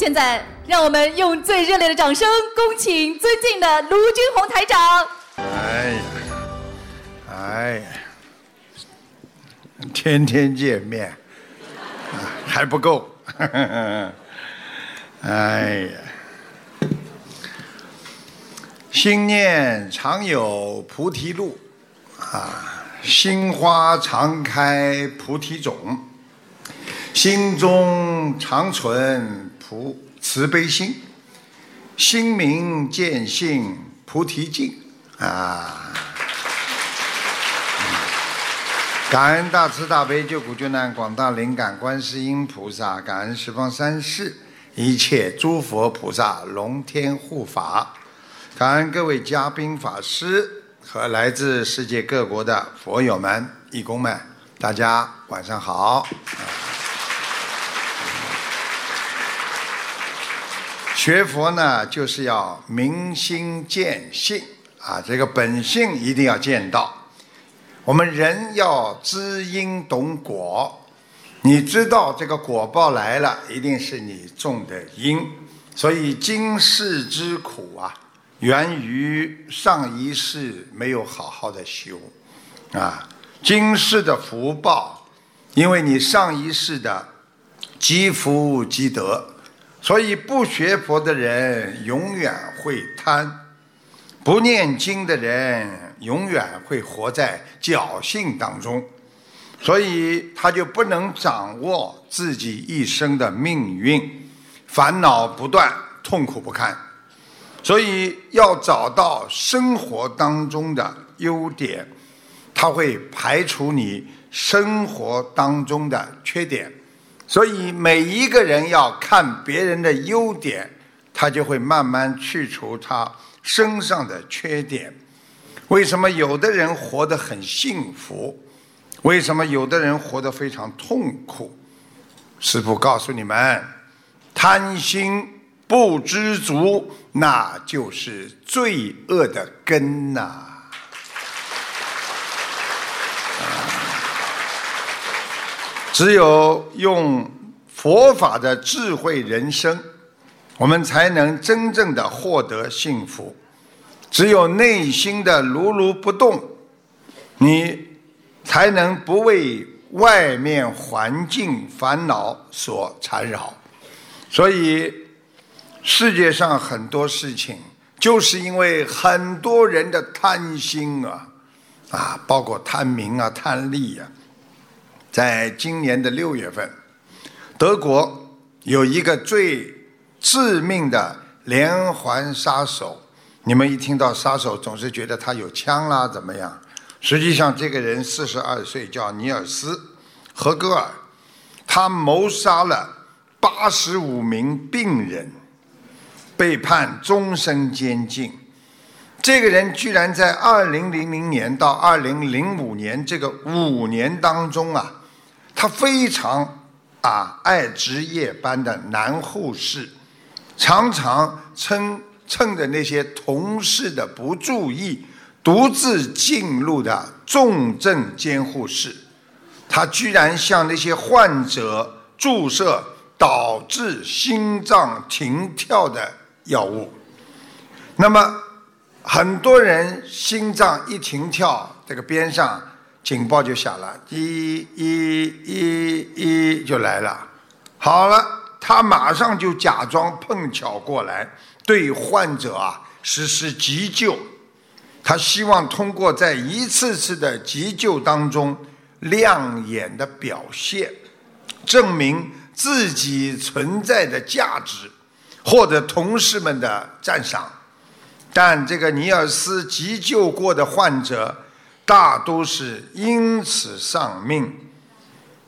现在，让我们用最热烈的掌声，恭请尊敬的卢军红台长。哎呀，哎呀，天天见面，还不够。哎呀，心念常有菩提路，啊，心花常开菩提种，心中常存菩慈悲心，心明见性菩提境啊。感恩大慈大悲救苦救难广大灵感观世音菩萨，感恩十方三世一切诸佛菩萨龙天护法，感恩各位嘉宾法师和来自世界各国的佛友们、义工们，大家晚上好。学佛呢，就是要明心见性啊，这个本性一定要见到。我们人要知因懂果，你知道这个果报来了，一定是你种的因。所以今世之苦啊，源于上一世没有好好的修啊。今世的福报，因为你上一世的积福积德，所以不学佛的人永远会贪，不念经的人。永远会活在侥幸当中，所以他就不能掌握自己一生的命运，烦恼不断，痛苦不堪。所以要找到生活当中的优点，他会排除你生活当中的缺点。所以每一个人要看别人的优点，他就会慢慢去除他身上的缺点。为什么有的人活得很幸福？为什么有的人活得非常痛苦？师父告诉你们：贪心不知足，那就是罪恶的根呐、只有用佛法的智慧人生，我们才能真正的获得幸福。只有内心的如如不动，你才能不为外面环境烦恼所缠绕。所以，世界上很多事情，就是因为很多人的贪心啊，啊，包括贪名啊、贪利啊。在今年的六月份，德国有一个最致命的连环杀手。你们一听到杀手，总是觉得他有枪啦，怎么样？实际上，这个人四十二岁，叫尼尔斯·何格尔，他谋杀了八十五名病人，被判终身监禁。这个人居然在二零零零年到二零零五年这个五年当中啊，他非常啊爱值夜班的男护士，常常称。趁着那些同事的不注意，独自进入的重症监护室，他居然向那些患者注射导致心脏停跳的药物。那么，很多人心脏一停跳，这个边上警报就响了，一、一、一、一就来了。好了，他马上就假装碰巧过来。对患者啊实施急救，他希望通过在一次次的急救当中亮眼的表现，证明自己存在的价值，获得同事们的赞赏。但这个尼尔斯急救过的患者大都是因此丧命。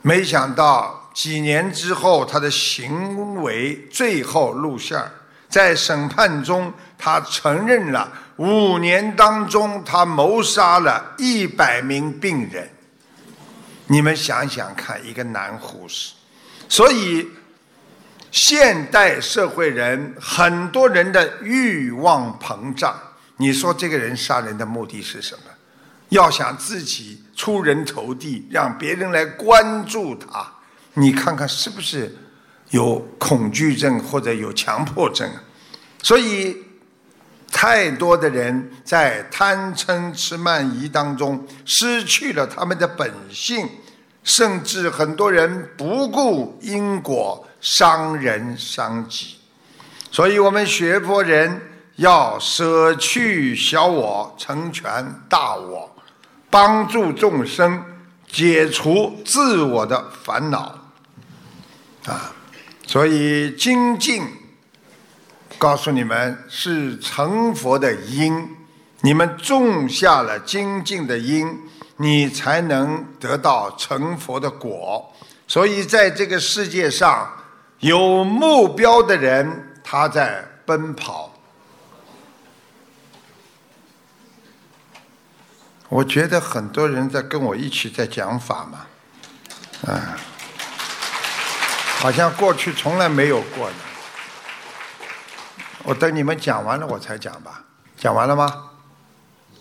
没想到几年之后，他的行为最后露馅儿。在审判中，他承认了五年当中他谋杀了一百名病人。你们想想看，一个男护士。所以，现代社会人很多人的欲望膨胀。你说这个人杀人的目的是什么？要想自己出人头地，让别人来关注他。你看看是不是？有恐惧症或者有强迫症啊，所以太多的人在贪嗔痴慢疑当中失去了他们的本性，甚至很多人不顾因果，伤人伤己。所以我们学佛人要舍去小我，成全大我，帮助众生解除自我的烦恼啊。所以精进，告诉你们是成佛的因，你们种下了精进的因，你才能得到成佛的果。所以在这个世界上，有目标的人他在奔跑。我觉得很多人在跟我一起在讲法嘛，啊。好像过去从来没有过的，我等你们讲完了我才讲吧。讲完了吗？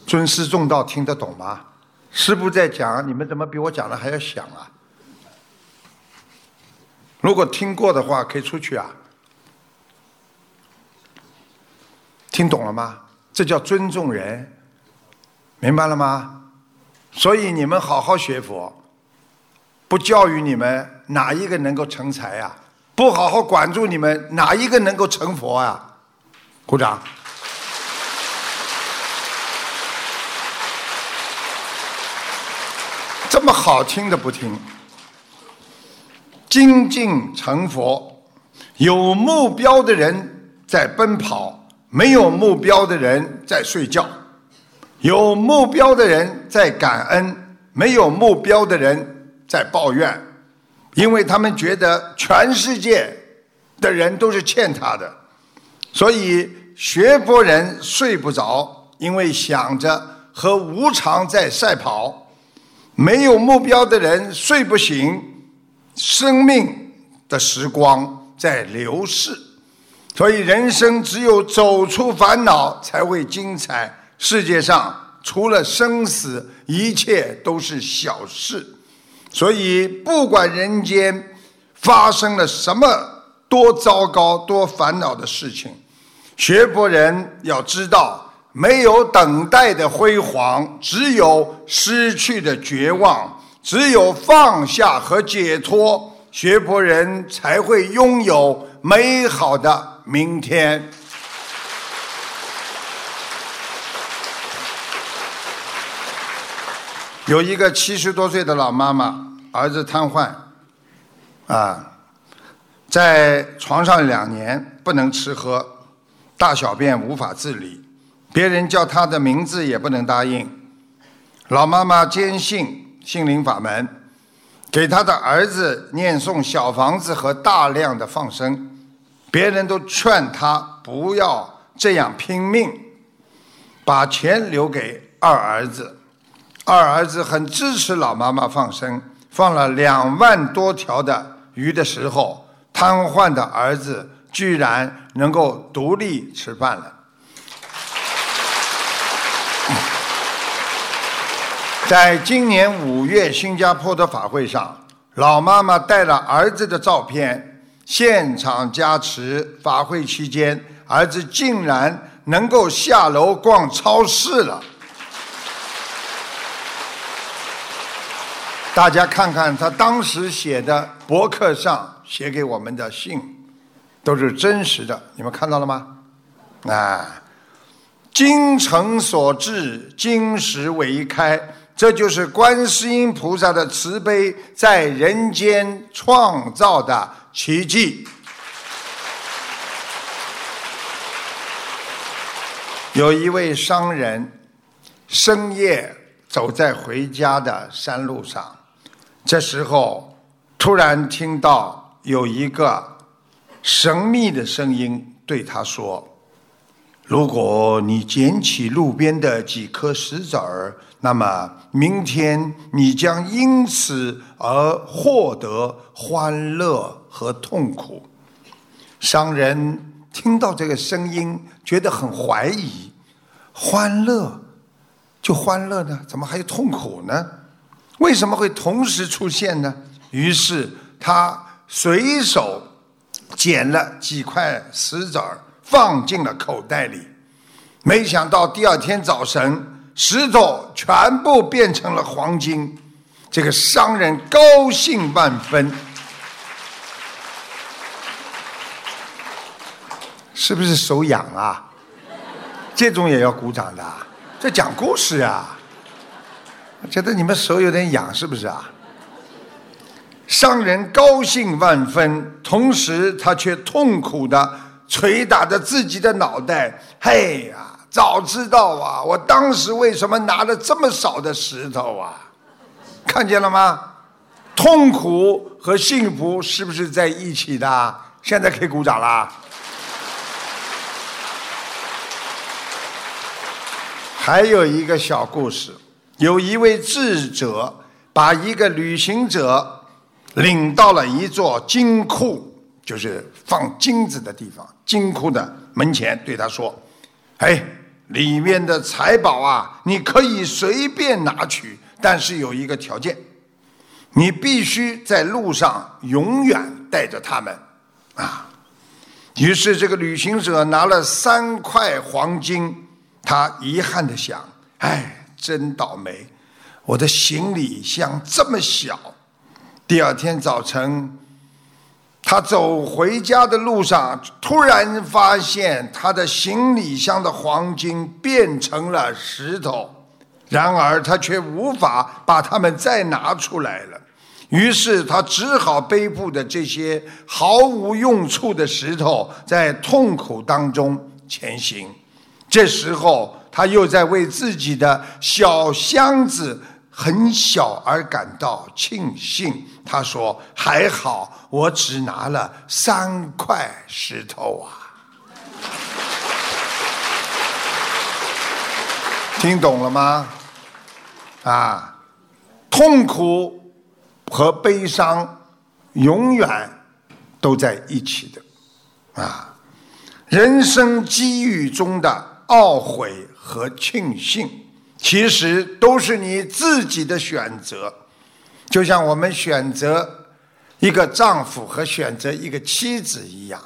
尊师重道听得懂吗？师傅在讲，你们怎么比我讲的还要响啊？如果听过的话，可以出去啊。听懂了吗？这叫尊重人，明白了吗？所以你们好好学佛。不教育你们，哪一个能够成才呀？不好好管住你们，哪一个能够成佛啊？鼓掌！这么好听的不听，精进成佛，有目标的人在奔跑，没有目标的人在睡觉；有目标的人在感恩，没有目标的人。在抱怨，因为他们觉得全世界的人都是欠他的，所以学佛人睡不着，因为想着和无常在赛跑；没有目标的人睡不醒，生命的时光在流逝。所以人生只有走出烦恼，才会精彩。世界上除了生死，一切都是小事。所以，不管人间发生了什么多糟糕、多烦恼的事情，学佛人要知道，没有等待的辉煌，只有失去的绝望；只有放下和解脱，学佛人才会拥有美好的明天。有一个七十多岁的老妈妈，儿子瘫痪，啊，在床上两年不能吃喝，大小便无法自理，别人叫他的名字也不能答应。老妈妈坚信心灵法门，给他的儿子念诵小房子和大量的放生，别人都劝他不要这样拼命，把钱留给二儿子。二儿子很支持老妈妈放生，放了两万多条的鱼的时候，瘫痪的儿子居然能够独立吃饭了。在今年五月新加坡的法会上，老妈妈带了儿子的照片，现场加持。法会期间，儿子竟然能够下楼逛超市了。大家看看他当时写的博客上写给我们的信，都是真实的。你们看到了吗？啊，精诚所至，金石为开，这就是观世音菩萨的慈悲在人间创造的奇迹。有一位商人深夜走在回家的山路上。这时候，突然听到有一个神秘的声音对他说：“如果你捡起路边的几颗石子儿，那么明天你将因此而获得欢乐和痛苦。”商人听到这个声音，觉得很怀疑：欢乐就欢乐呢，怎么还有痛苦呢？为什么会同时出现呢？于是他随手捡了几块石子儿放进了口袋里，没想到第二天早晨，石头全部变成了黄金。这个商人高兴万分，是不是手痒啊？这种也要鼓掌的，这讲故事啊。觉得你们手有点痒，是不是啊？商人高兴万分，同时他却痛苦的捶打着自己的脑袋。嘿呀，早知道啊，我当时为什么拿了这么少的石头啊？看见了吗？痛苦和幸福是不是在一起的？现在可以鼓掌啦。还有一个小故事，有一位智者把一个旅行者领到了一座金库，就是放金子的地方，金库的门前，对他说：“哎，里面的财宝啊，你可以随便拿取。”但是有一个条件，你必须在路上永远带着他们，啊！于是这个旅行者拿了三块黄金，他遗憾的想：哎，真倒霉，我的行李箱这么小。第二天早晨，他走回家的路上，突然发现他的行李箱的黄金变成了石头。然而他却无法把它们再拿出来了，于是他只好背负着这些毫无用处的石头，在痛苦当中前行。这时候他又在为自己的小箱子很小而感到庆幸。他说：“还好，我只拿了三块石头啊！”听懂了吗？啊，痛苦和悲伤永远都在一起的，啊，人生机遇中的懊悔和庆幸，其实都是你自己的选择。就像我们选择一个丈夫和选择一个妻子一样，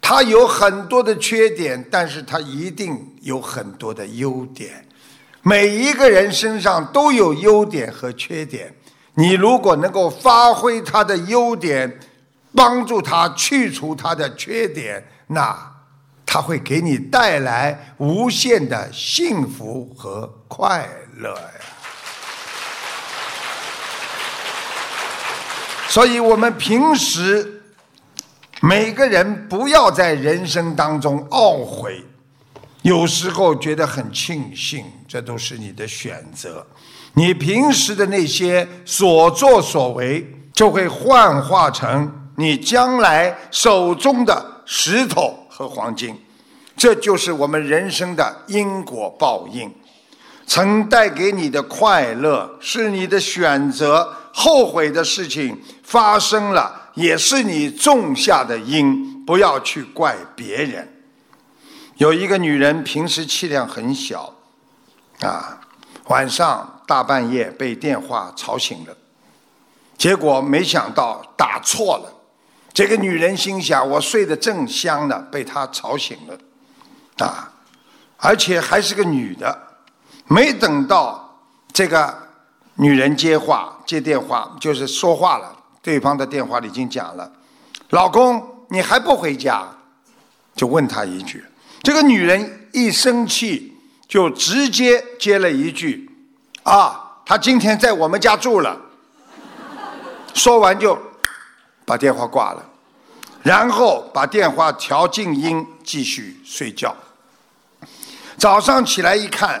他有很多的缺点，但是他一定有很多的优点。每一个人身上都有优点和缺点，你如果能够发挥他的优点，帮助他去除他的缺点，那他会给你带来无限的幸福和快乐呀。所以，我们平时每个人不要在人生当中懊悔。有时候觉得很庆幸，这都是你的选择。你平时的那些所作所为，就会幻化成你将来手中的石头和黄金。这就是我们人生的因果报应。曾带给你的快乐是你的选择，后悔的事情发生了，也是你种下的因。不要去怪别人。有一个女人，平时气量很小，啊，晚上大半夜被电话吵醒了，结果没想到打错了。这个女人心想：我睡得正香呢，被他吵醒了，啊，而且还是个女的。没等到这个女人接话接电话，就是说话了，对方的电话里已经讲了：“老公，你还不回家？”就问他一句。这个女人一生气，就直接接了一句：“啊，他今天在我们家住了。”说完就把电话挂了，然后把电话调静音，继续睡觉。早上起来一看，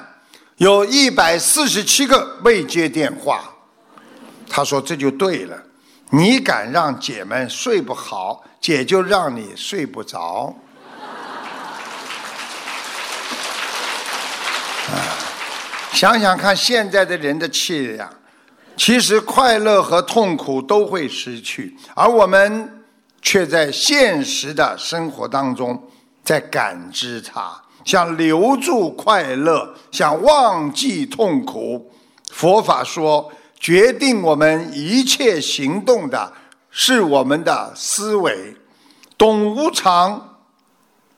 有一百四十七个未接电话。他说：“这就对了，你敢让姐们睡不好，姐就让你睡不着。”想想看，现在的人的气量，其实快乐和痛苦都会失去，而我们却在现实的生活当中在感知它，想留住快乐，想忘记痛苦。佛法说，决定我们一切行动的是我们的思维。懂无常，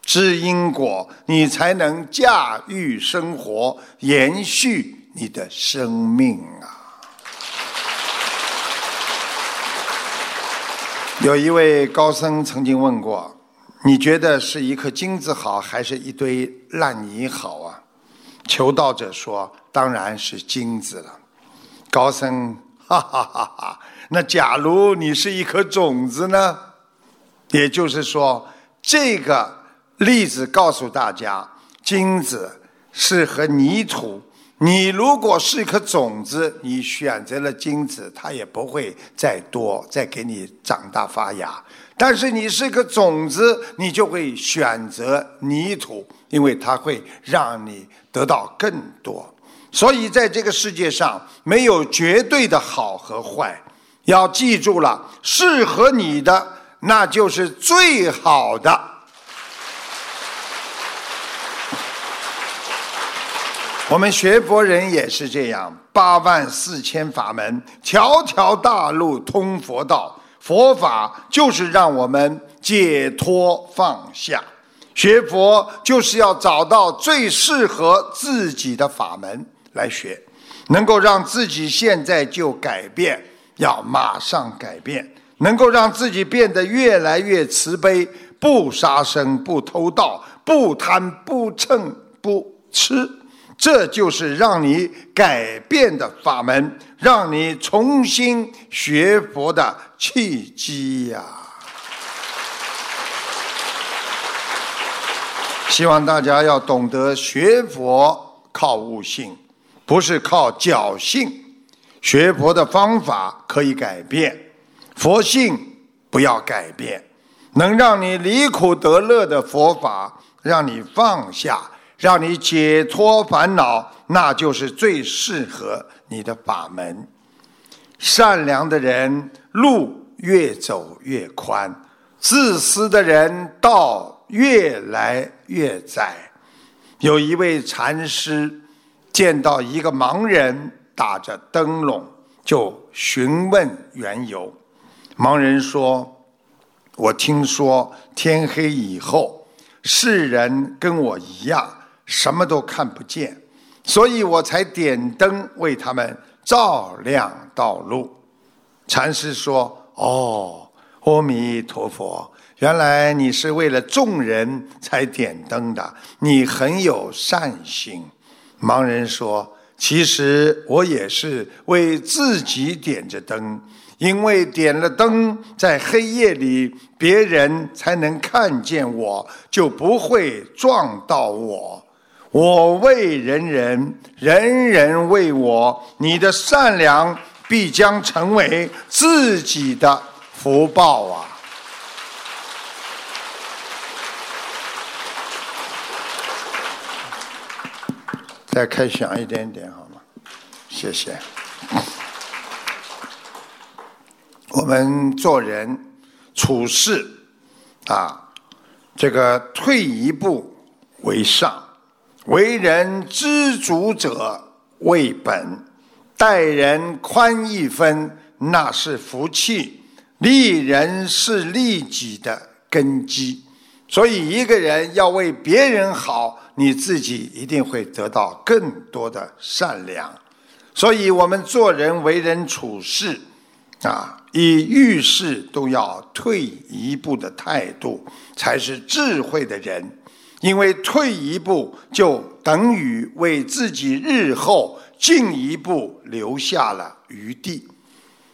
知因果，你才能驾驭生活，延续你的生命啊！有一位高僧曾经问过：“你觉得是一颗金子好，还是一堆烂泥好啊？”求道者说：“当然是金子了。”高僧哈哈哈哈！那假如你是一颗种子呢？也就是说，这个例子告诉大家，金子是和泥土。你如果是一颗种子，你选择了金子，它也不会再多，再给你长大发芽。但是你是一颗种子，你就会选择泥土，因为它会让你得到更多。所以在这个世界上，没有绝对的好和坏，要记住了，适合你的那就是最好的。我们学佛人也是这样，八万四千法门，条条大路通佛道。佛法就是让我们解脱放下，学佛就是要找到最适合自己的法门来学，能够让自己现在就改变，要马上改变，能够让自己变得越来越慈悲，不杀生，不偷盗，不贪，不嗔，不吃。这就是让你改变的法门，让你重新学佛的契机呀！希望大家要懂得学佛靠悟性，不是靠侥幸。学佛的方法可以改变，佛性不要改变。能让你离苦得乐的佛法，让你放下。让你解脱烦恼，那就是最适合你的法门。善良的人路越走越宽，自私的人道越来越窄。有一位禅师见到一个盲人打着灯笼，就询问缘由。盲人说：“我听说天黑以后，世人跟我一样。”什么都看不见，所以我才点灯为他们照亮道路。禅师说：“哦，阿弥陀佛，原来你是为了众人才点灯的，你很有善心。”盲人说：“其实我也是为自己点着灯，因为点了灯，在黑夜里别人才能看见我，就不会撞到我。”我为人人，人人为我。你的善良必将成为自己的福报啊！再开响一点点好吗？谢谢。我们做人处事啊，这个退一步为上。为人知足者为本，待人宽一分，那是福气；利人是利己的根基。所以，一个人要为别人好，你自己一定会得到更多的善良。所以我们做人为人处事，啊，以遇事都要退一步的态度，才是智慧的人。因为退一步就等于为自己日后进一步留下了余地，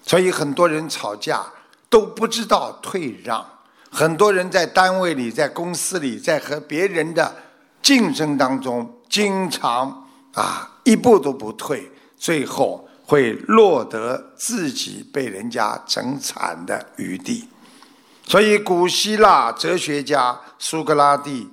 所以很多人吵架都不知道退让，很多人在单位里、在公司里、在和别人的竞争当中，经常啊一步都不退，最后会落得自己被人家整惨的余地。所以，古希腊哲学家苏格拉底。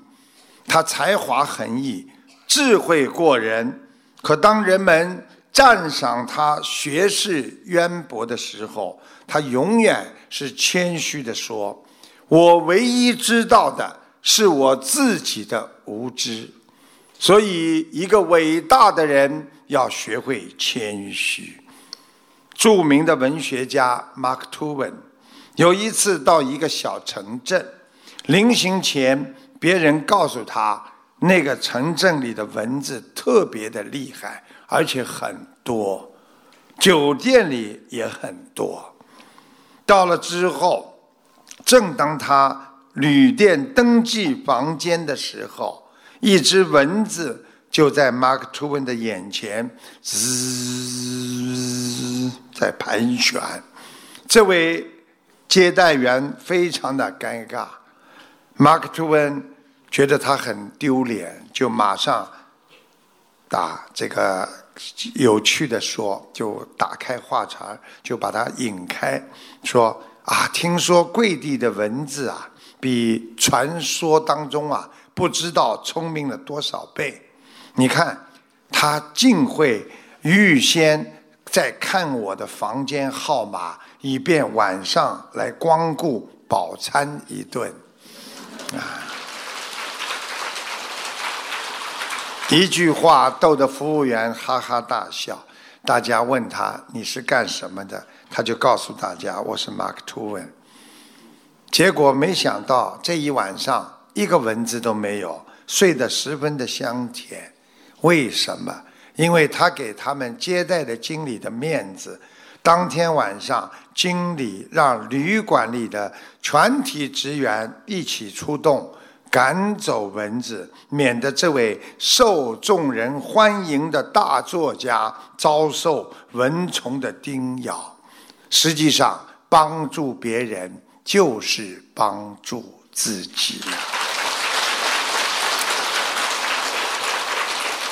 他才华横溢，智慧过人。可当人们赞赏他学识渊博的时候，他永远是谦虚的说：“我唯一知道的是我自己的无知。”所以，一个伟大的人要学会谦虚。著名的文学家马克吐温有一次到一个小城镇。临行前，别人告诉他，那个城镇里的蚊子特别的厉害，而且很多，酒店里也很多。到了之后，正当他旅店登记房间的时候，一只蚊子就在 Mark Twain 的眼前滋在盘旋。这位接待员非常的尴尬，Mark Twain 觉得他很丢脸，就马上打这个有趣的说，就打开话茬，就把他引开，说啊，听说贵地的蚊子啊，比传说当中啊，不知道聪明了多少倍。你看，他竟会预先在看我的房间号码。以便晚上来光顾饱餐一顿，啊！一句话逗得服务员哈哈大笑。大家问他你是干什么的，他就告诉大家我是 Mark Twain。结果没想到这一晚上一个蚊子都没有，睡得十分的香甜。为什么？因为他给他们接待的经理的面子。当天晚上，经理让旅馆里的全体职员一起出动，赶走蚊子，免得这位受众人欢迎的大作家遭受蚊虫的叮咬。实际上，帮助别人就是帮助自己。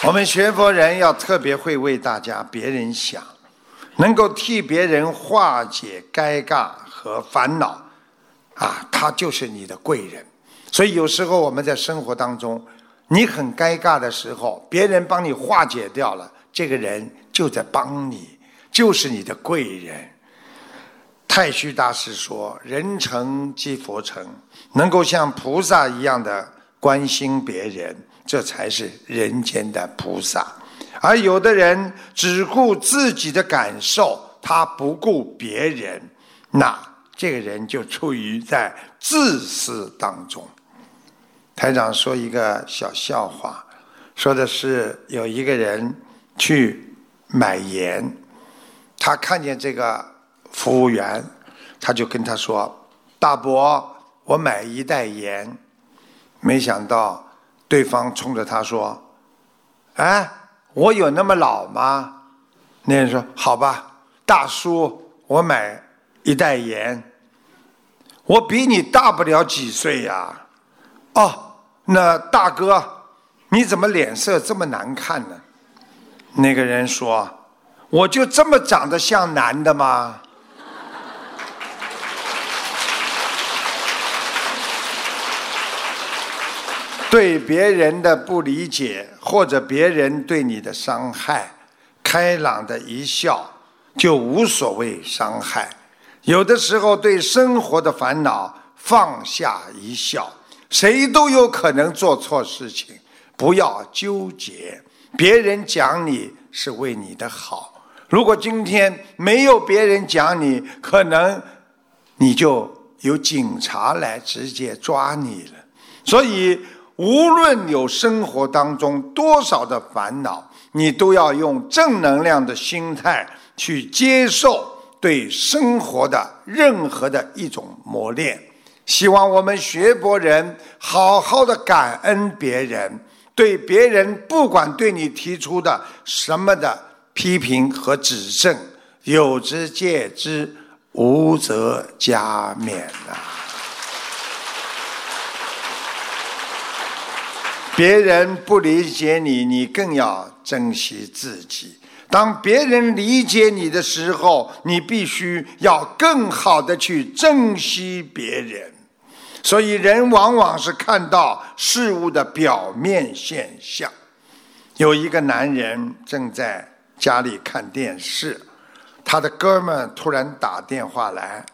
我们学佛人要特别会为大家、别人想。能够替别人化解尴尬和烦恼，啊，他就是你的贵人。所以有时候我们在生活当中，你很尴尬的时候，别人帮你化解掉了，这个人就在帮你，就是你的贵人。太虚大师说：“人成即佛成，能够像菩萨一样的关心别人，这才是人间的菩萨。”而有的人只顾自己的感受，他不顾别人，那这个人就处于在自私当中。台长说一个小笑话，说的是有一个人去买盐，他看见这个服务员，他就跟他说：“大伯，我买一袋盐。”没想到对方冲着他说：“哎。”我有那么老吗？那人说：“好吧，大叔，我买一袋盐。我比你大不了几岁呀。”哦，那大哥，你怎么脸色这么难看呢？那个人说：“我就这么长得像男的吗？” 对别人的不理解，或者别人对你的伤害，开朗的一笑就无所谓伤害。有的时候对生活的烦恼放下一笑，谁都有可能做错事情，不要纠结。别人讲你是为你的好，如果今天没有别人讲你，可能你就有警察来直接抓你了。所以。无论有生活当中多少的烦恼，你都要用正能量的心态去接受对生活的任何的一种磨练。希望我们学佛人好好的感恩别人，对别人不管对你提出的什么的批评和指正，有之戒之，无则加勉呐。别人不理解你，你更要珍惜自己。当别人理解你的时候，你必须要更好的去珍惜别人。所以，人往往是看到事物的表面现象。有一个男人正在家里看电视，他的哥们突然打电话来：“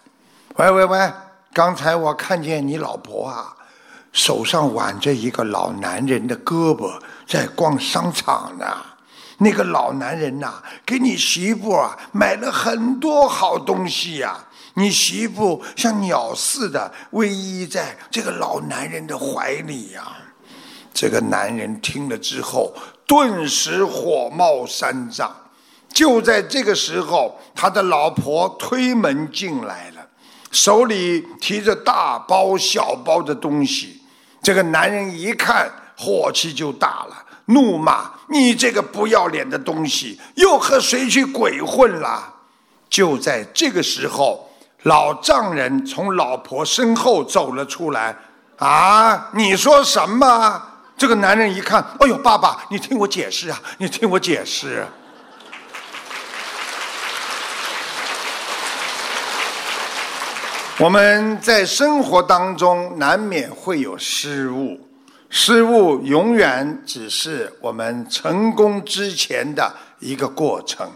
喂喂喂，刚才我看见你老婆啊。”手上挽着一个老男人的胳膊，在逛商场呢。那个老男人呐，给你媳妇啊买了很多好东西呀。你媳妇像鸟似的偎依在这个老男人的怀里呀。这个男人听了之后，顿时火冒三丈。就在这个时候，他的老婆推门进来了，手里提着大包小包的东西。这个男人一看，火气就大了，怒骂：“你这个不要脸的东西，又和谁去鬼混了？”就在这个时候，老丈人从老婆身后走了出来。“啊，你说什么？”这个男人一看，哎呦，爸爸，你听我解释啊，你听我解释。我们在生活当中难免会有失误，失误永远只是我们成功之前的一个过程。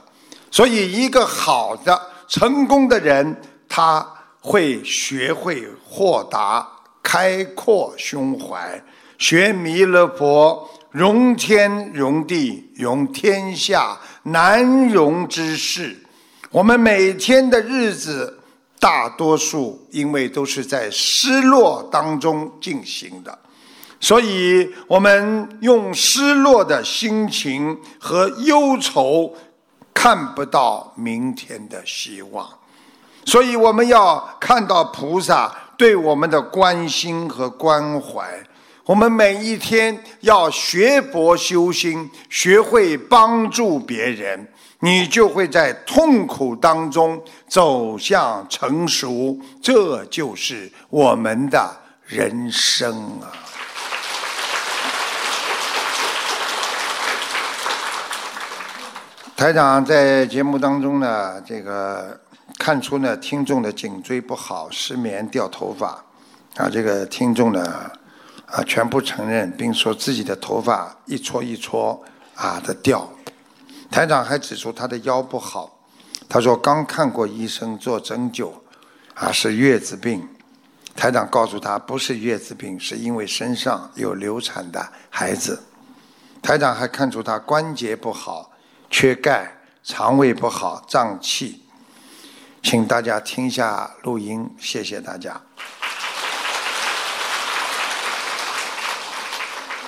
所以，一个好的成功的人，他会学会豁达、开阔胸怀。学弥勒佛，容天容地，容天下难容之事。我们每天的日子，大多数因为都是在失落当中进行的，所以我们用失落的心情和忧愁，看不到明天的希望。所以我们要看到菩萨对我们的关心和关怀。我们每一天要学佛修心，学会帮助别人，你就会在痛苦当中走向成熟。这就是我们的人生啊！台长在节目当中呢，这个看出呢，听众的颈椎不好，失眠、掉头发啊，这个听众呢。啊，全部承认，并说自己的头发一撮一撮啊的掉。台长还指出他的腰不好，他说刚看过医生做针灸，啊是月子病。台长告诉他不是月子病，是因为身上有流产的孩子。台长还看出他关节不好，缺钙，肠胃不好，胀气。请大家听一下录音，谢谢大家。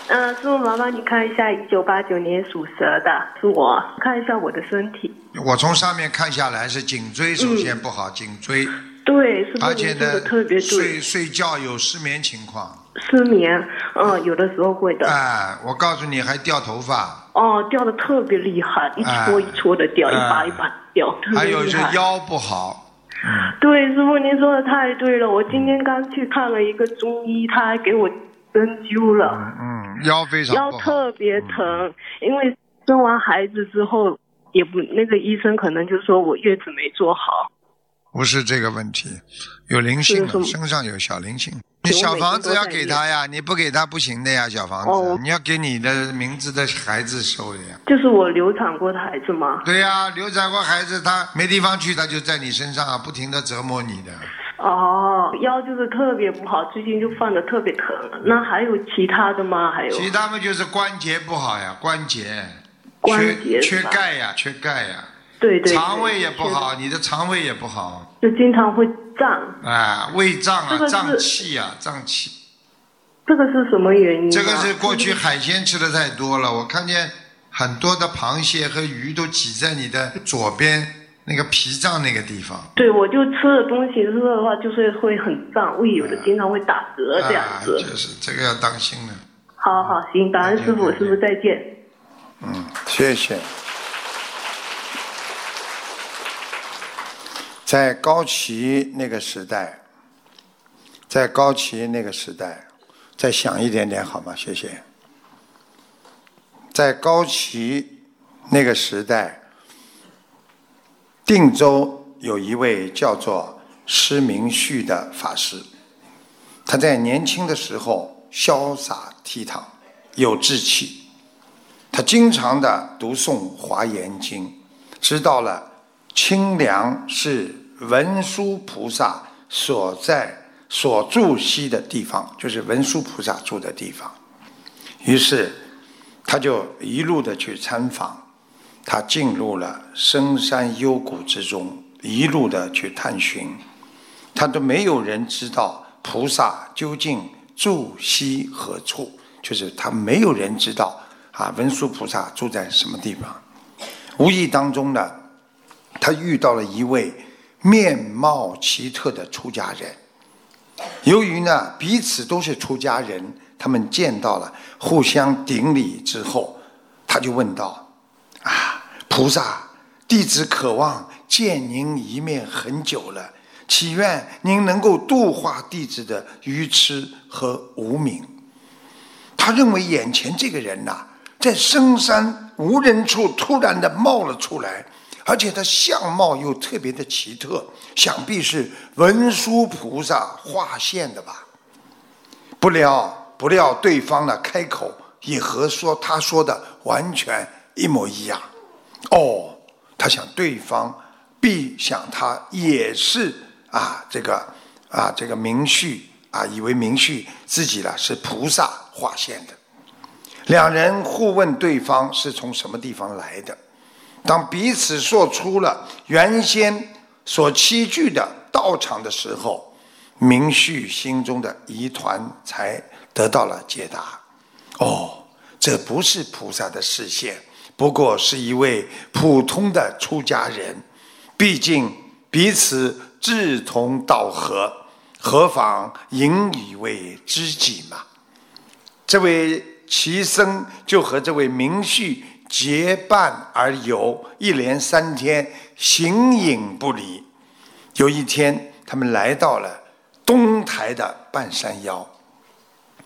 嗯，师傅麻烦你看一下，一九八九年属蛇的是我，看一下我的身体。我从上面看下来是颈椎首先不好，颈椎。对，是而且呢，特别对。睡睡觉有失眠情况。失眠，嗯，有的时候会的。哎，我告诉你，还掉头发。哦，掉的特别厉害，一撮一撮的掉，一把一把掉，特别厉害。还有是腰不好。对，师傅您说的太对了，我今天刚去看了一个中医，他还给我。针灸了，嗯，腰非常腰特别疼，因为生完孩子之后，也不那个医生可能就说我月子没做好。不是这个问题，有灵性，身上有小灵性。你小房子要给他呀，你不给他不行的呀，小房子，你要给你的名字的孩子收的呀。就是我流产过的孩子吗？对呀，流产过孩子，他没地方去，他就在你身上啊不停的折磨你的。哦，腰就是特别不好，最近就犯的特别疼。那还有其他的吗？还有？其他的就是关节不好呀，关节，关节缺钙呀，缺钙呀。对对。肠胃也不好，你的肠胃也不好。就经常会胀。哎，胃胀啊，胀气啊，胀气。这个是什么原因？这个是过去海鲜吃的太多了，我看见很多的螃蟹和鱼都挤在你的左边。那个脾脏那个地方，对，我就吃的东西热的话，就是会很胀，胃有的经常会打嗝这样子。就是这个要当心了。好好行，感恩师傅，师傅再见。嗯，谢谢。在高齐那个时代，在高齐那个时代，再响一点点好吗？谢谢。在高齐那个时代。定州有一位叫做施明旭的法师，他在年轻的时候潇洒倜傥，有志气。他经常的读诵《华严经》，知道了清凉是文殊菩萨所在所住息的地方，就是文殊菩萨住的地方。于是他就一路的去参访。他进入了深山幽谷之中，一路的去探寻，他都没有人知道菩萨究竟住息何处，就是他没有人知道啊，文殊菩萨住在什么地方。无意当中呢，他遇到了一位面貌奇特的出家人。由于呢彼此都是出家人，他们见到了，互相顶礼之后，他就问道：“啊，菩萨，弟子渴望见您一面很久了，祈愿您能够度化弟子的愚痴和无明。”他认为眼前这个人呐，在深山无人处突然的冒了出来。而且他相貌又特别的奇特，想必是文殊菩萨化现的吧？不料不料对方呢开口也和说他说的完全一模一样。哦，他想对方必想他也是啊这个啊这个明旭啊，以为明旭自己呢是菩萨化现的。两人互问对方是从什么地方来的。当彼此说出了原先所期聚的道场的时候，明旭心中的疑团才得到了解答。哦，这不是菩萨的视线，不过是一位普通的出家人。毕竟彼此志同道合，何妨引以为知己嘛？这位齐僧就和这位明旭。结伴而游，一连三天形影不离。有一天，他们来到了东台的半山腰，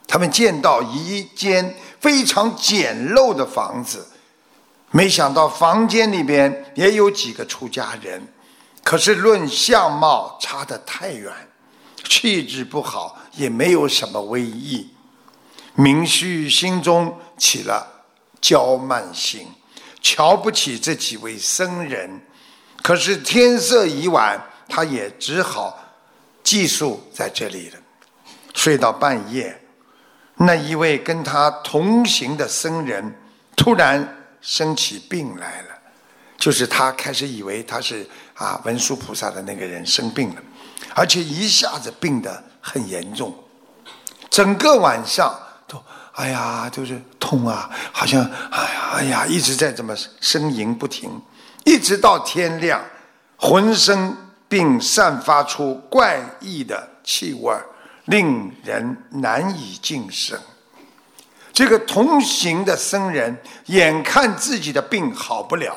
他们见到一间非常简陋的房子，没想到房间里边也有几个出家人，可是论相貌差得太远，气质不好，也没有什么威仪。明旭心中起了。骄慢心，瞧不起这几位僧人。可是天色已晚，他也只好寄宿在这里了。睡到半夜，那一位跟他同行的僧人突然生起病来了。就是他开始以为他是啊文殊菩萨的那个人生病了，而且一下子病得很严重，整个晚上都。哎呀，就是痛啊，好像哎呀哎呀，一直在这么呻吟不停，一直到天亮，浑身并散发出怪异的气味令人难以近身。这个同行的僧人眼看自己的病好不了，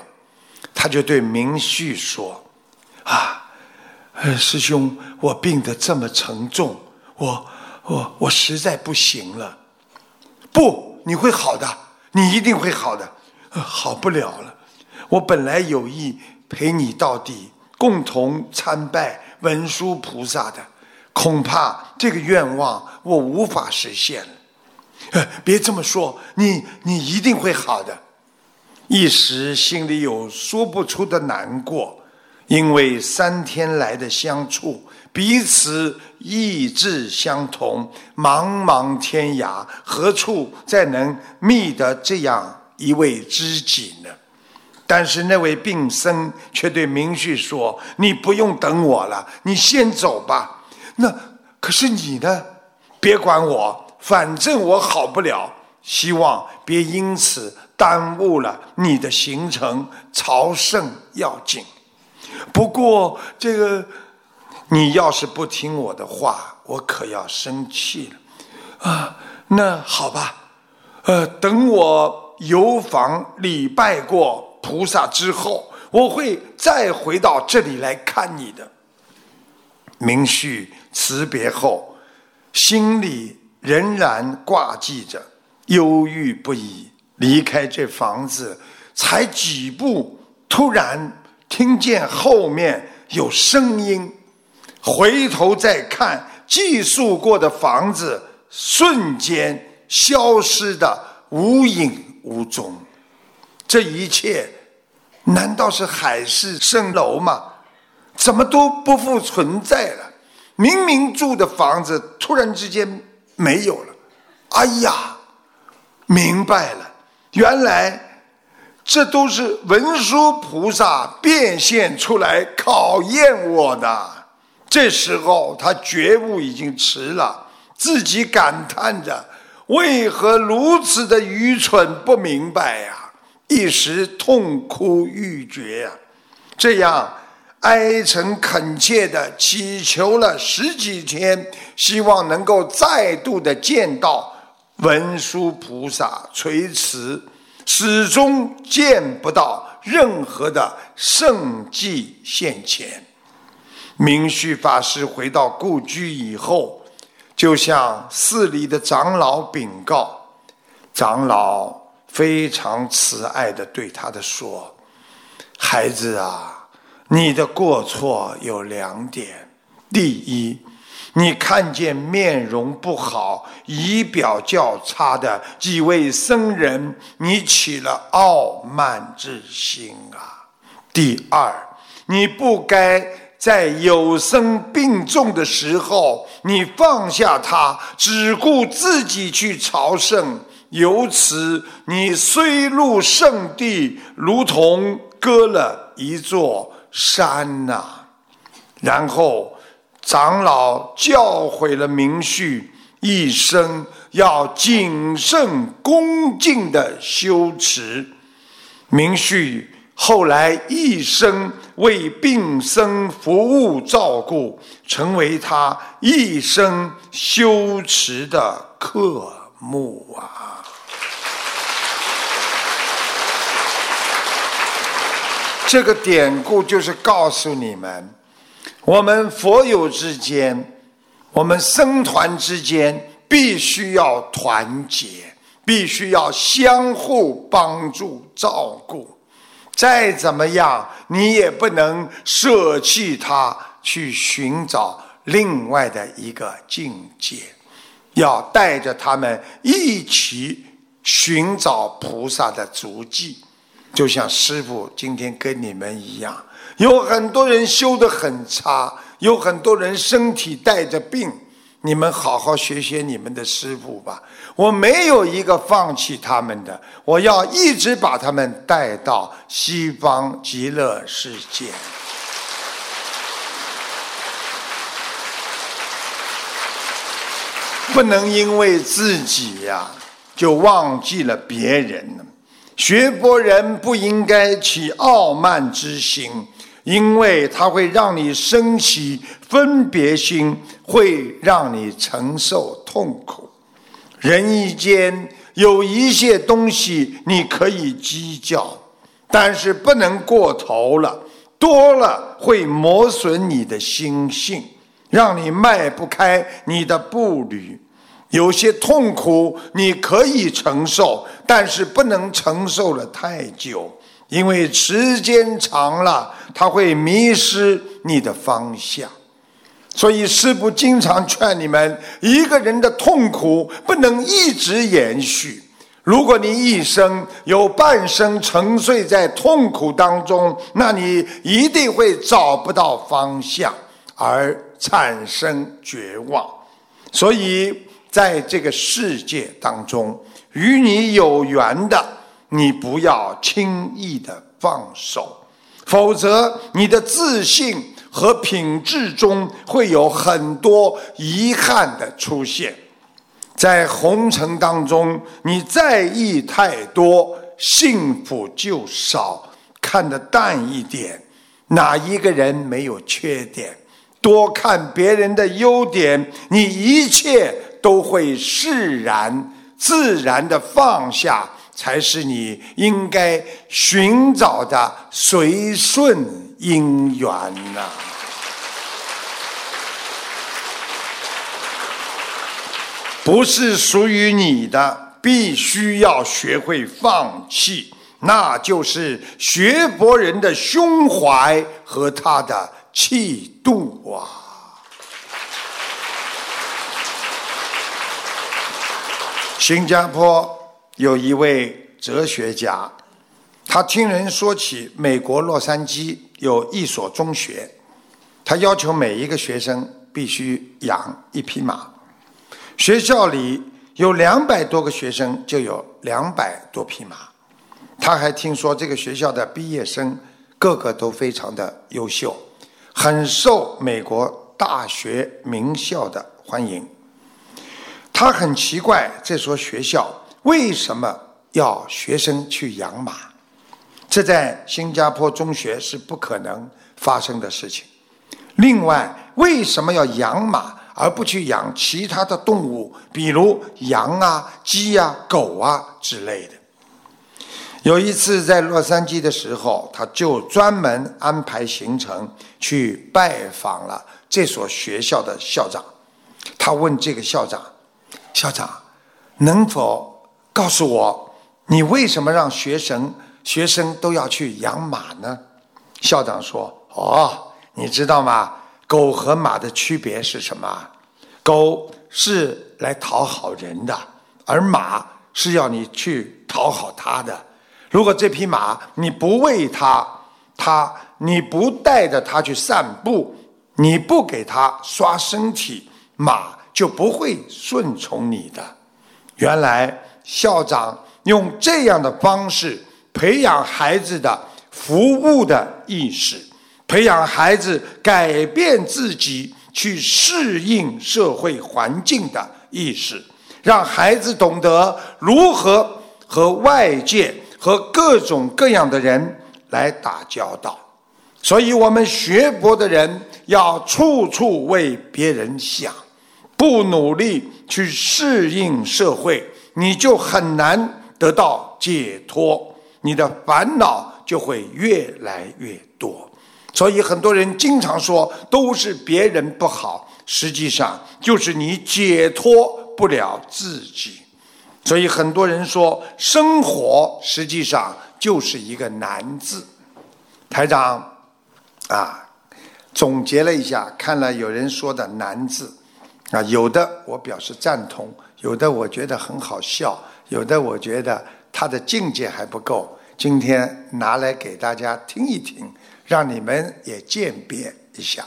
他就对明旭说：“啊，呃师兄，我病得这么沉重，我我我实在不行了。”不，你会好的，你一定会好的，好不了了。我本来有意陪你到底，共同参拜文殊菩萨的，恐怕这个愿望我无法实现了。别这么说，你你一定会好的。一时心里有说不出的难过，因为三天来的相处。彼此意志相同，茫茫天涯，何处再能觅得这样一位知己呢？但是那位病僧却对明旭说：“你不用等我了，你先走吧。那可是你呢？别管我，反正我好不了。希望别因此耽误了你的行程，朝圣要紧。不过这个……”你要是不听我的话，我可要生气了。啊，那好吧，呃，等我游访礼拜过菩萨之后，我会再回到这里来看你的。明旭辞别后，心里仍然挂记着，忧郁不已。离开这房子，才几步，突然听见后面有声音。回头再看，寄宿过的房子瞬间消失的无影无踪。这一切，难道是海市蜃楼吗？怎么都不复存在了？明明住的房子，突然之间没有了。哎呀，明白了，原来这都是文殊菩萨变现出来考验我的。这时候他觉悟已经迟了，自己感叹着：为何如此的愚蠢，不明白呀！一时痛哭欲绝呀，这样哀诚恳切的祈求了十几天，希望能够再度的见到文殊菩萨垂慈，始终见不到任何的圣迹现前。明旭法师回到故居以后，就向寺里的长老禀告，长老。非常慈爱的对他的说：“孩子啊，你的过错有两点。第一，你看见面容不好、仪表较差的几位僧人，你起了傲慢之心啊；第二，你不该在有生病重的时候，你放下他，只顾自己去朝圣。”由此，你虽入圣地，如同割了一座山呐。然后，长老教诲了明旭一生要谨慎恭敬的修持。明旭后来一生为病僧服务照顾，成为他一生修持的科目啊。这个典故就是告诉你们：我们佛友之间，我们僧团之间，必须要团结，必须要相互帮助照顾。再怎么样，你也不能舍弃他，去寻找另外的一个境界。要带着他们一起寻找菩萨的足迹。就像师傅今天跟你们一样，有很多人修得很差，有很多人身体带着病，你们好好学学你们的师傅吧。我没有一个放弃他们的，我要一直把他们带到西方极乐世界。不能因为自己呀，就忘记了别人。学佛人不应该起傲慢之心，因为它会让你升起分别心，会让你承受痛苦。人世间有一些东西你可以计较，但是不能过头了，多了会磨损你的心性，让你迈不开你的步履。有些痛苦你可以承受，但是不能承受了太久，因为时间长了，他会迷失你的方向。所以师父经常劝你们：一个人的痛苦不能一直延续。如果你一生有半生沉睡在痛苦当中，那你一定会找不到方向，而产生绝望。所以。在这个世界当中，与你有缘的，你不要轻易的放手，否则你的自信和品质中会有很多遗憾的出现。在红尘当中，你在意太多，幸福就少；看得淡一点，哪一个人没有缺点？多看别人的优点，你一切。都会释然，自然的放下，才是你应该寻找的随顺因缘呐。不是属于你的，必须要学会放弃，那就是学佛人的胸怀和他的气度啊。新加坡有一位哲学家，他听人说起美国洛杉矶有一所中学，他要求每一个学生必须养一匹马。学校里有两百多个学生，就有两百多匹马。他还听说这个学校的毕业生个个都非常的优秀，很受美国。大学名校的欢迎。他很奇怪，这所学校为什么要学生去养马？这在新加坡中学是不可能发生的事情。另外，为什么要养马而不去养其他的动物，比如羊啊、鸡啊、狗啊之类的？有一次在洛杉矶的时候，他就专门安排行程去拜访了这所学校的校长。他问这个校长：“校长，能否告诉我，你为什么让学生学生都要去养马呢？”校长说：“哦。”你知道吗？狗和马的区别是什么？狗是来讨好人的，而马是要你去讨好它的。如果这匹马你不喂它，它你不带着它去散步，你不给它刷身体，马就不会顺从你的。原来校长用这样的方式培养孩子的服务的意识。培养孩子改变自己、去适应社会环境的意识，让孩子懂得如何和外界和各种各样的人来打交道。所以，我们学佛的人要处处为别人想，不努力去适应社会，你就很难得到解脱，你的烦恼就会越来越多。所以很多人经常说都是别人不好，实际上就是你解脱不了自己。所以很多人说生活实际上就是一个难字。台长啊，总结了一下，看了有人说的难字啊，有的我表示赞同，有的我觉得很好笑，有的我觉得他的境界还不够。今天拿来给大家听一听。让你们也鉴别一下。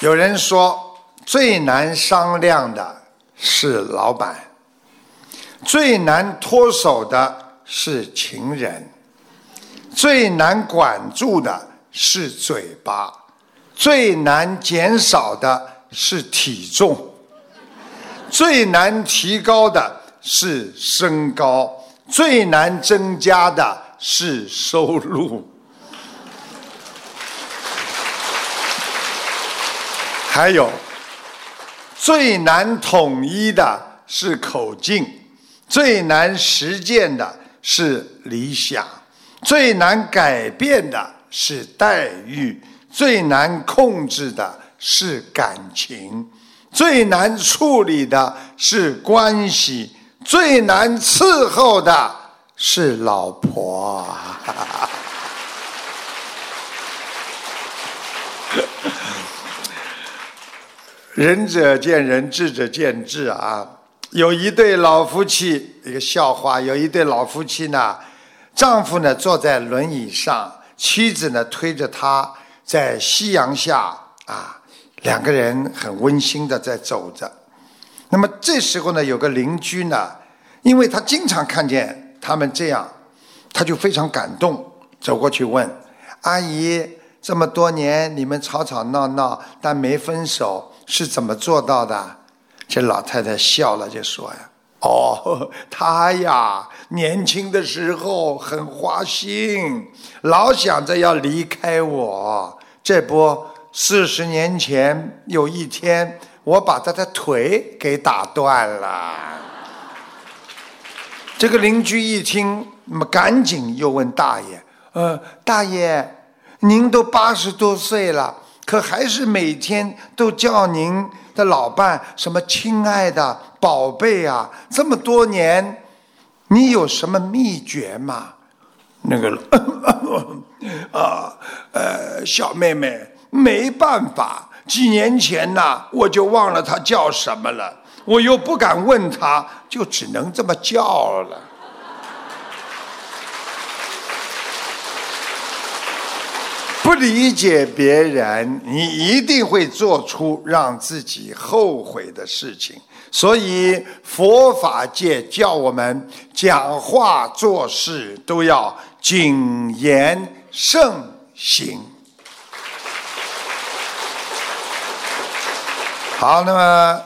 有人说，最难商量的是老板，最难脱手的是情人，最难管住的是嘴巴，最难减少的是体重，最难提高的是身高。最难增加的是收入，还有最难统一的是口径，最难实践的是理想，最难改变的是待遇，最难控制的是感情，最难处理的是关系。最难伺候的是老婆。仁者见仁，智者见智啊！有一对老夫妻，一个笑话：有一对老夫妻呢，丈夫呢坐在轮椅上，妻子呢推着他在夕阳下啊，两个人很温馨的在走着。那么这时候呢，有个邻居呢，因为他经常看见他们这样，他就非常感动，走过去问阿姨：“这么多年你们吵吵闹闹，但没分手，是怎么做到的？”这老太太笑了，就说：“呀，哦，他呀，年轻的时候很花心，老想着要离开我。这不，四十年前有一天。”我把他的腿给打断了。这个邻居一听，那么赶紧又问大爷：“呃，大爷，您都八十多岁了，可还是每天都叫您的老伴什么亲爱的宝贝啊？这么多年，你有什么秘诀吗？”那个啊，呃，小妹妹，没办法。几年前呐，我就忘了他叫什么了，我又不敢问他，就只能这么叫了。不理解别人，你一定会做出让自己后悔的事情。所以佛法界叫我们讲话做事都要谨言慎行。好，那么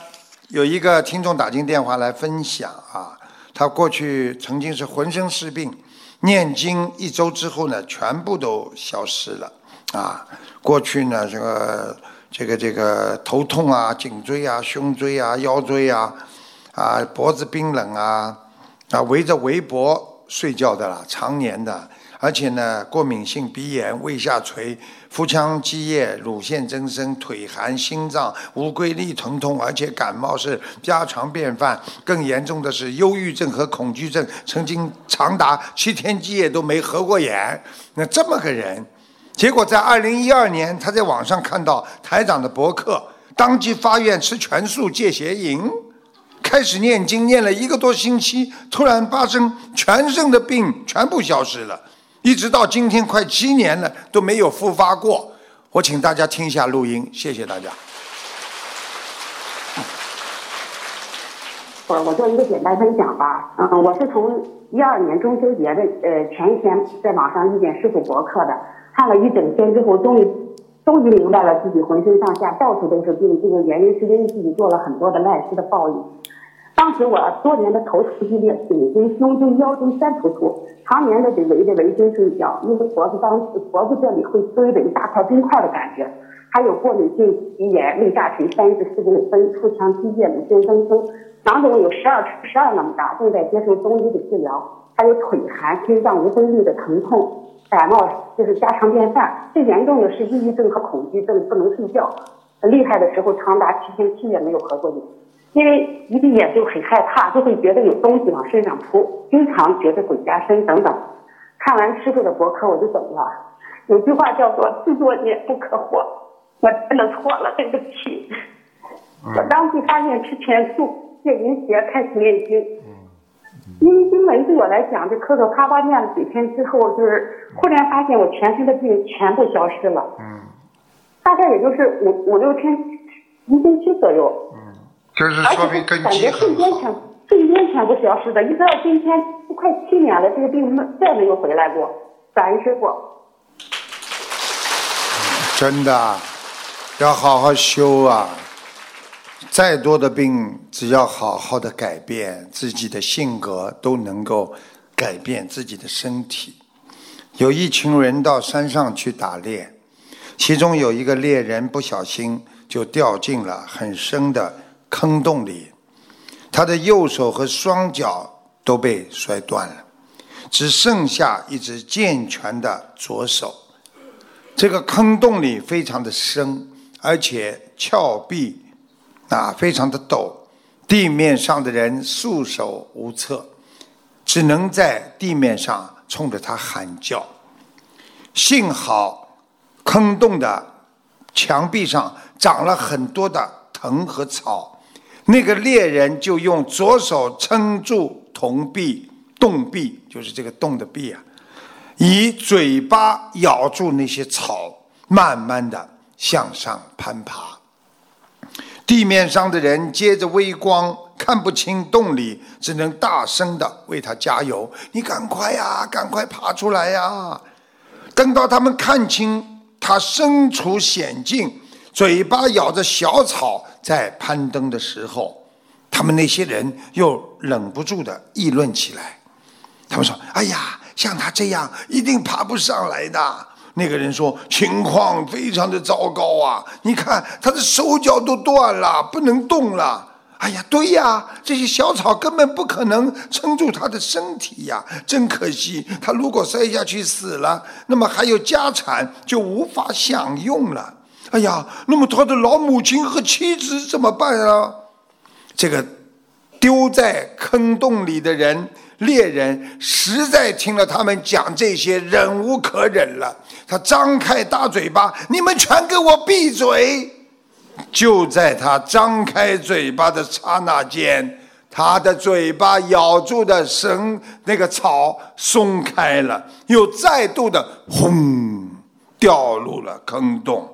有一个听众打进电话来分享啊，他过去曾经是浑身是病，念经一周之后呢，全部都消失了啊。过去呢，这个这个这个头痛啊，颈椎啊，胸椎啊，腰椎啊，啊，脖子冰冷啊，啊，围着围脖睡觉的啦，常年的。而且呢，过敏性鼻炎、胃下垂、腹腔积液、乳腺增生、腿寒、心脏、无规律疼痛，而且感冒是家常便饭。更严重的是忧郁症和恐惧症，曾经长达七天七夜都没合过眼。那这么个人，结果在二零一二年，他在网上看到台长的博客，当即发愿吃全素戒邪淫，开始念经，念了一个多星期，突然发生全身的病全部消失了。一直到今天快七年了都没有复发过，我请大家听一下录音，谢谢大家。我我做一个简单分享吧，嗯，我是从一二年中秋节的呃前一天在网上遇见师傅博客的，看了一整天之后，终于终于明白了自己浑身上下到处都是病，这个原因是因为自己做了很多的赖事的报应。当时我多年的头疼剧烈，颈椎、胸椎、腰椎三突出，常年的得围着围巾睡觉，因为脖子当时脖子这里会堆着一大块冰块的感觉，还有过敏性鼻炎、胃下垂、三至四公分、腹腔积液、乳腺增生，囊肿有十二十二那么大，正在接受中医的治疗，还有腿寒、心脏无规律的疼痛，感冒就是家常便饭，最严重的是抑郁症和恐惧症，不能睡觉，厉害的时候长达七天七夜没有合过眼。因为一闭眼就很害怕，就会觉得有东西往身上扑，经常觉得鬼压身等等。看完师傅的博客，我就懂了。有句话叫做“自作孽不可活”，我真的错了，对不起。我当即发现之前就，戒淫邪，开始念经。因为经文对我来讲，就磕磕啪啪念了几天之后，就是忽然发现我全身的病全部消失了。嗯。大概也就是五五六天，一星期左右。嗯就是说明根基很好。瞬间全部消失的，一直到今天都快七年了，这个病没再没有回来过。感恩师傅。真的，要好好修啊！再多的病，只要好好的改变自己的性格，都能够改变自己的身体。有一群人到山上去打猎，其中有一个猎人不小心就掉进了很深的。坑洞里，他的右手和双脚都被摔断了，只剩下一只健全的左手。这个坑洞里非常的深，而且峭壁啊非常的陡，地面上的人束手无策，只能在地面上冲着他喊叫。幸好坑洞的墙壁上长了很多的藤和草。那个猎人就用左手撑住铜壁洞壁，就是这个洞的壁啊，以嘴巴咬住那些草，慢慢的向上攀爬。地面上的人借着微光看不清洞里，只能大声的为他加油：“你赶快呀，赶快爬出来呀！”等到他们看清他身处险境。嘴巴咬着小草在攀登的时候，他们那些人又忍不住的议论起来。他们说：“哎呀，像他这样一定爬不上来的。”那个人说：“情况非常的糟糕啊！你看他的手脚都断了，不能动了。”哎呀，对呀，这些小草根本不可能撑住他的身体呀！真可惜，他如果摔下去死了，那么还有家产就无法享用了。哎呀，那么他的老母亲和妻子怎么办啊？这个丢在坑洞里的人，猎人实在听了他们讲这些，忍无可忍了。他张开大嘴巴：“你们全给我闭嘴！”就在他张开嘴巴的刹那间，他的嘴巴咬住的绳那个草松开了，又再度的轰掉入了坑洞。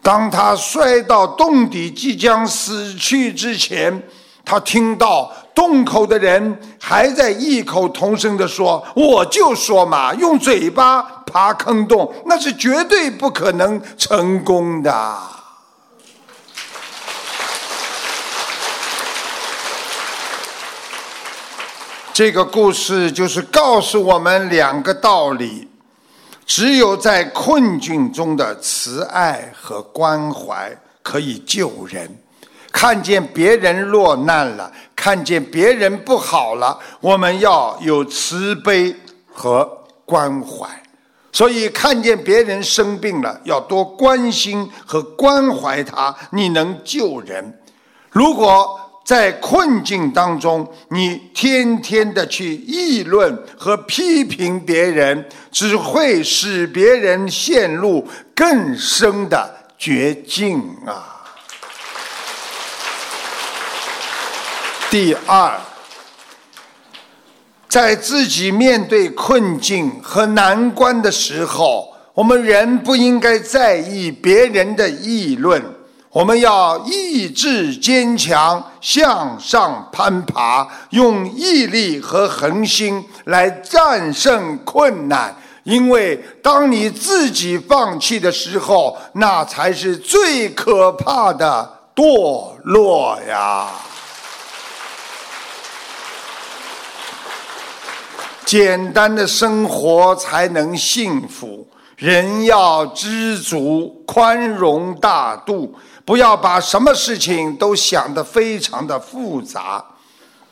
当他摔到洞底，即将死去之前，他听到洞口的人还在异口同声地说：“我就说嘛，用嘴巴爬坑洞，那是绝对不可能成功的。”这个故事就是告诉我们两个道理：只有在困境中的慈爱和关怀可以救人。看见别人落难了，看见别人不好了，我们要有慈悲和关怀。所以，看见别人生病了，要多关心和关怀他，你能救人。如果在困境当中，你天天的去议论和批评别人，只会使别人陷入更深的绝境啊！第二，在自己面对困境和难关的时候，我们人不应该在意别人的议论。我们要意志坚强，向上攀爬，用毅力和恒心来战胜困难。因为当你自己放弃的时候，那才是最可怕的堕落呀！简单的生活才能幸福，人要知足，宽容大度。不要把什么事情都想得非常的复杂。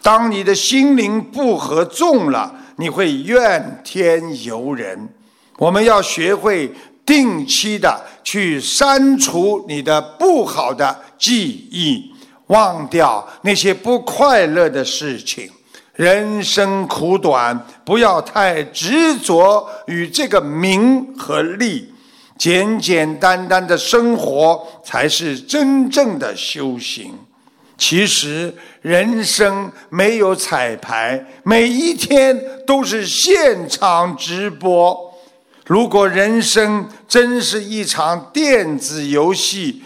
当你的心灵不和众了，你会怨天尤人。我们要学会定期的去删除你的不好的记忆，忘掉那些不快乐的事情。人生苦短，不要太执着于这个名和利。简简单单的生活才是真正的修行。其实人生没有彩排，每一天都是现场直播。如果人生真是一场电子游戏，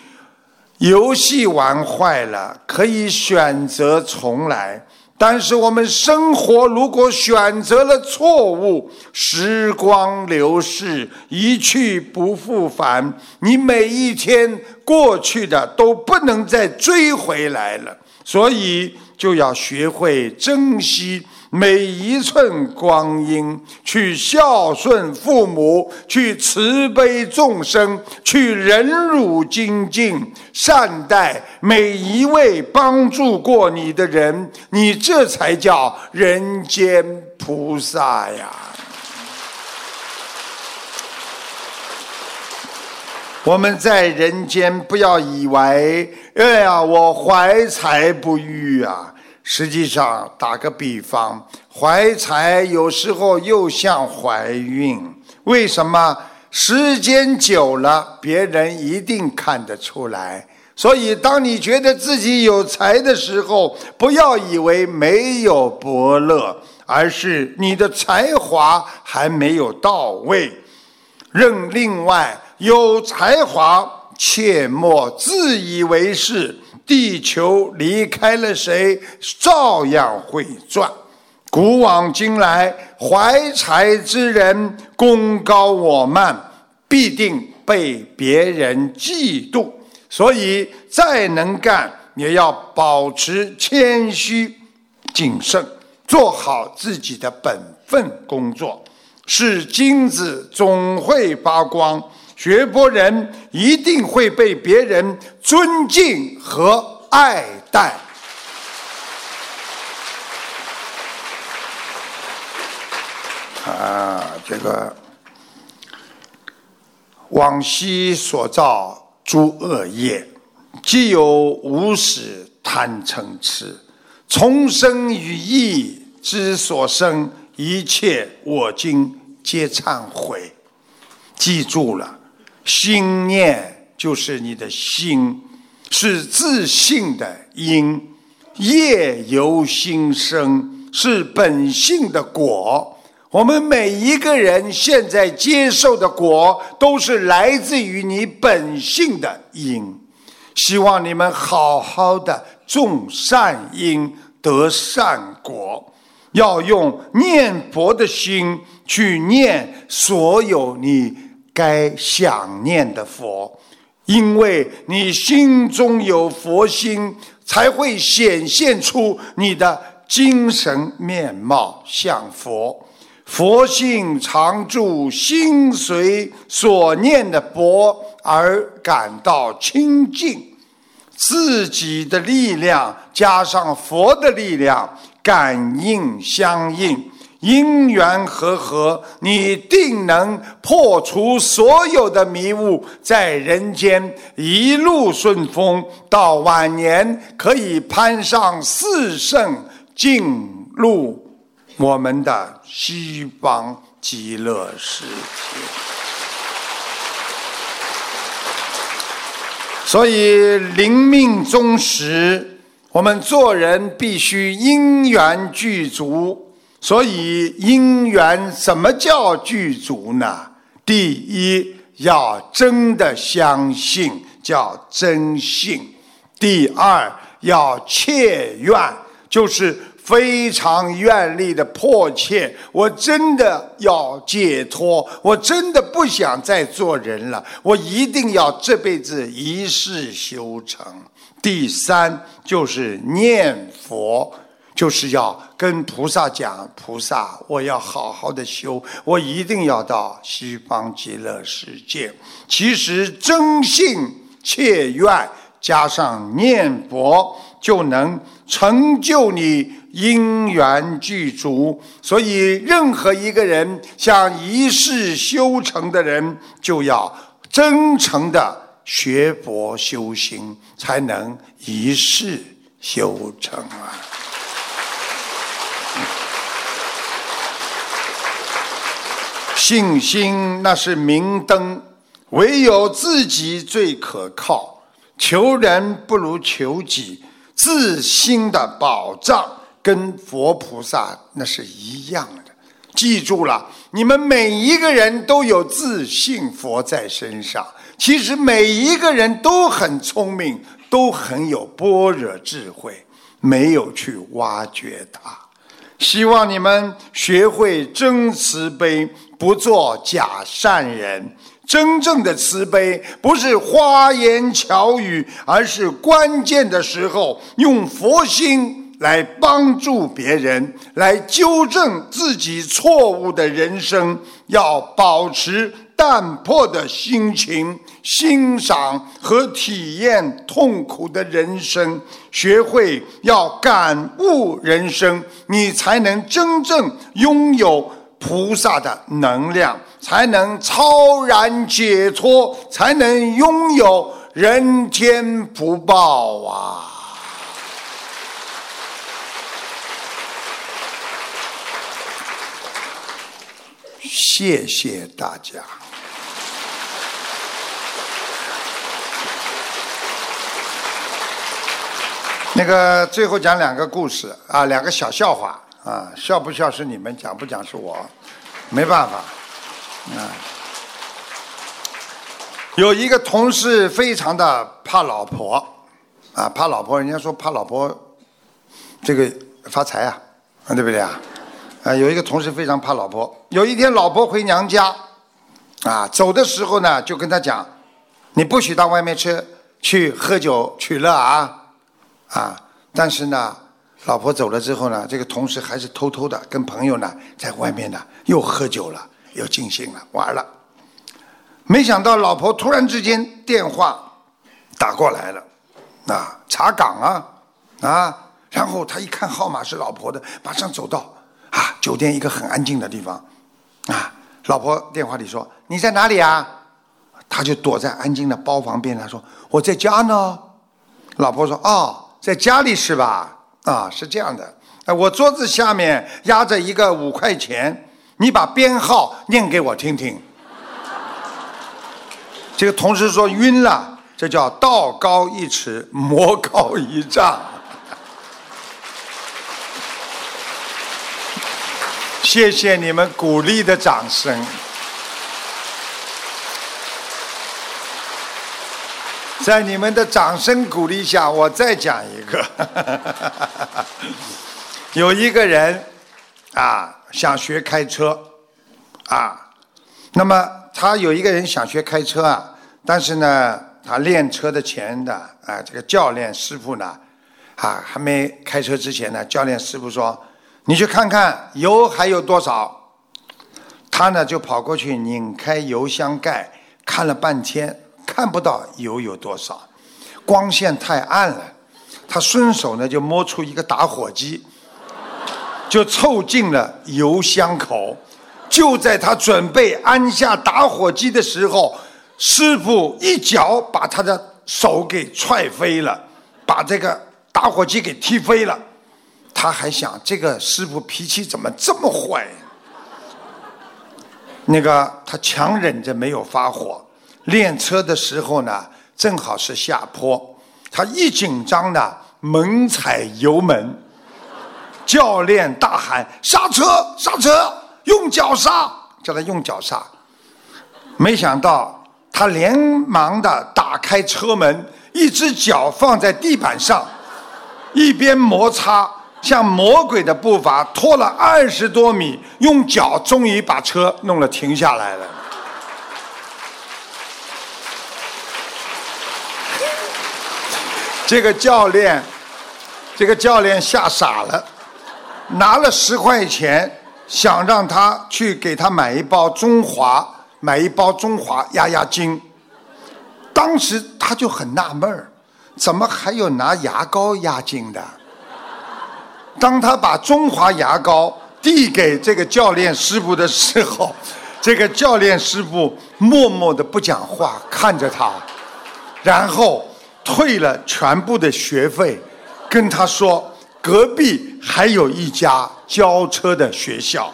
游戏玩坏了，可以选择重来。但是我们生活如果选择了错误，时光流逝，一去不复返。你每一天过去的都不能再追回来了，所以就要学会珍惜。每一寸光阴，去孝顺父母，去慈悲众生，去忍辱精进，善待每一位帮助过你的人，你这才叫人间菩萨呀！我们在人间，不要以为，哎呀，我怀才不遇啊。实际上，打个比方，怀才有时候又像怀孕。为什么？时间久了，别人一定看得出来。所以，当你觉得自己有才的时候，不要以为没有伯乐，而是你的才华还没有到位。任另外有才华，切莫自以为是。地球离开了谁，照样会转。古往今来，怀才之人功高我慢，必定被别人嫉妒。所以，再能干，也要保持谦虚、谨慎，做好自己的本分工作。是金子总会发光。学佛人一定会被别人尊敬和爱戴。啊，这个往昔所造诸恶业，既有无始贪嗔痴，从生于意之所生一切，我今皆忏悔。记住了。心念就是你的心，是自信的因，业由心生，是本性的果。我们每一个人现在接受的果，都是来自于你本性的因。希望你们好好的种善因，得善果。要用念佛的心去念所有你该想念的佛，因为你心中有佛心，才会显现出你的精神面貌像佛。佛性常住，心随所念的佛而感到清净。自己的力量加上佛的力量，感应相应，因缘和合，你定能破除所有的迷雾，在人间一路顺风，到晚年可以攀上四圣，进入。我们的西方极乐世界，所以临命终时，我们做人必须因缘具足。所以因缘什么叫具足呢？第一要真的相信，叫真信；第二要切愿，就是。非常愿力的迫切，我真的要解脱，我真的不想再做人了，我一定要这辈子一世修成。第三就是念佛，就是要跟菩萨讲：菩萨，我要好好的修，我一定要到西方极乐世界。其实真信切愿加上念佛，就能成就你。因缘具足，所以任何一个人想一世修成的人，就要真诚的学佛修行，才能一世修成啊！信心那是明灯，唯有自己最可靠。求人不如求己，自心的保障。跟佛菩萨那是一样的，记住了，你们每一个人都有自信佛在身上。其实每一个人都很聪明，都很有般若智慧，没有去挖掘它。希望你们学会真慈悲，不做假善人。真正的慈悲不是花言巧语，而是关键的时候用佛心。来帮助别人，来纠正自己错误的人生，要保持淡泊的心情，欣赏和体验痛苦的人生，学会要感悟人生，你才能真正拥有菩萨的能量，才能超然解脱，才能拥有人间福报啊！谢谢大家。那个最后讲两个故事啊，两个小笑话啊，笑不笑是你们，讲不讲是我，没办法啊。有一个同事非常的怕老婆啊，怕老婆，人家说怕老婆这个发财啊，对不对啊？啊，有一个同事非常怕老婆。有一天，老婆回娘家，啊，走的时候呢，就跟他讲：“你不许到外面去去喝酒取乐啊，啊！”但是呢，老婆走了之后呢，这个同事还是偷偷的跟朋友呢在外面呢又喝酒了，又尽兴了，玩了。没想到老婆突然之间电话打过来了，啊，查岗啊，啊！然后他一看号码是老婆的，马上走到。啊，酒店一个很安静的地方，啊，老婆电话里说你在哪里啊？他就躲在安静的包房边，他说我在家呢。老婆说哦，在家里是吧？啊，是这样的，哎，我桌子下面压着一个五块钱，你把编号念给我听听。这个同事说晕了，这叫道高一尺，魔高一丈。谢谢你们鼓励的掌声。在你们的掌声鼓励下，我再讲一个。有一个人啊，想学开车啊，那么他有一个人想学开车啊，但是呢，他练车的钱的啊，这个教练师傅呢，啊，还没开车之前呢，教练师傅说：“你去看看油还有多少。”他呢就跑过去拧开油箱盖，看了半天，看不到油有多少，光线太暗了。他顺手呢就摸出一个打火机。就凑近了油箱口，就在他准备按下打火机的时候，师傅一脚把他的手给踹飞了，把这个打火机给踢飞了。他还想，这个师傅脾气怎么这么坏？那个他强忍着没有发火。练车的时候呢，正好是下坡，他一紧张呢，猛踩油门。教练大喊：“刹车！刹车！用脚刹！”叫他用脚刹。没想到他连忙的打开车门，一只脚放在地板上，一边摩擦，像魔鬼的步伐拖了二十多米，用脚终于把车弄了停下来了。这个教练，这个教练吓傻了。拿了十块钱，想让他去给他买一包中华，买一包中华压压惊。当时他就很纳闷儿，怎么还有拿牙膏压惊的？当他把中华牙膏递给这个教练师傅的时候，这个教练师傅默默的不讲话，看着他，然后退了全部的学费，跟他说。隔壁还有一家教车的学校，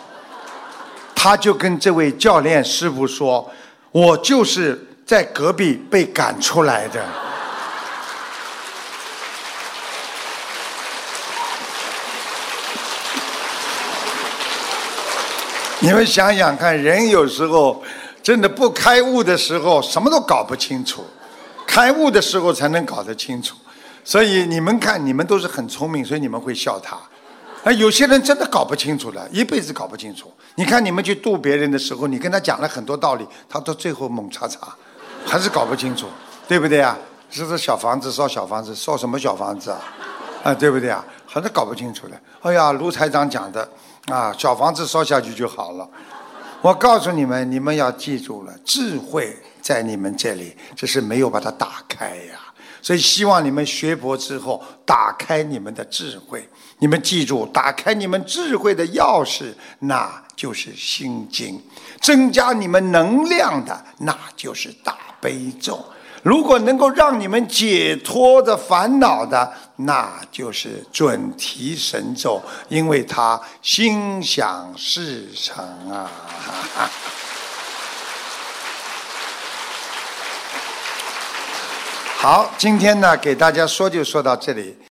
他就跟这位教练师傅说：“我就是在隔壁被赶出来的。”你们想想看，人有时候真的不开悟的时候，什么都搞不清楚；开悟的时候才能搞得清楚。所以你们看，你们都是很聪明，所以你们会笑他。啊，有些人真的搞不清楚了，一辈子搞不清楚。你看你们去度别人的时候，你跟他讲了很多道理，他到最后猛叉叉，还是搞不清楚，对不对啊？是不是小房子烧小房子烧什么小房子啊？啊，对不对啊？还是搞不清楚的。哎呀，卢台长讲的啊，小房子烧下去就好了。我告诉你们，你们要记住了，智慧在你们这里，只是没有把它打开呀。所以希望你们学佛之后，打开你们的智慧。你们记住，打开你们智慧的钥匙，那就是心经；增加你们能量的，那就是大悲咒。如果能够让你们解脱的烦恼的，那就是准提神咒，因为它心想事成啊。好，今天呢，给大家说就说到这里。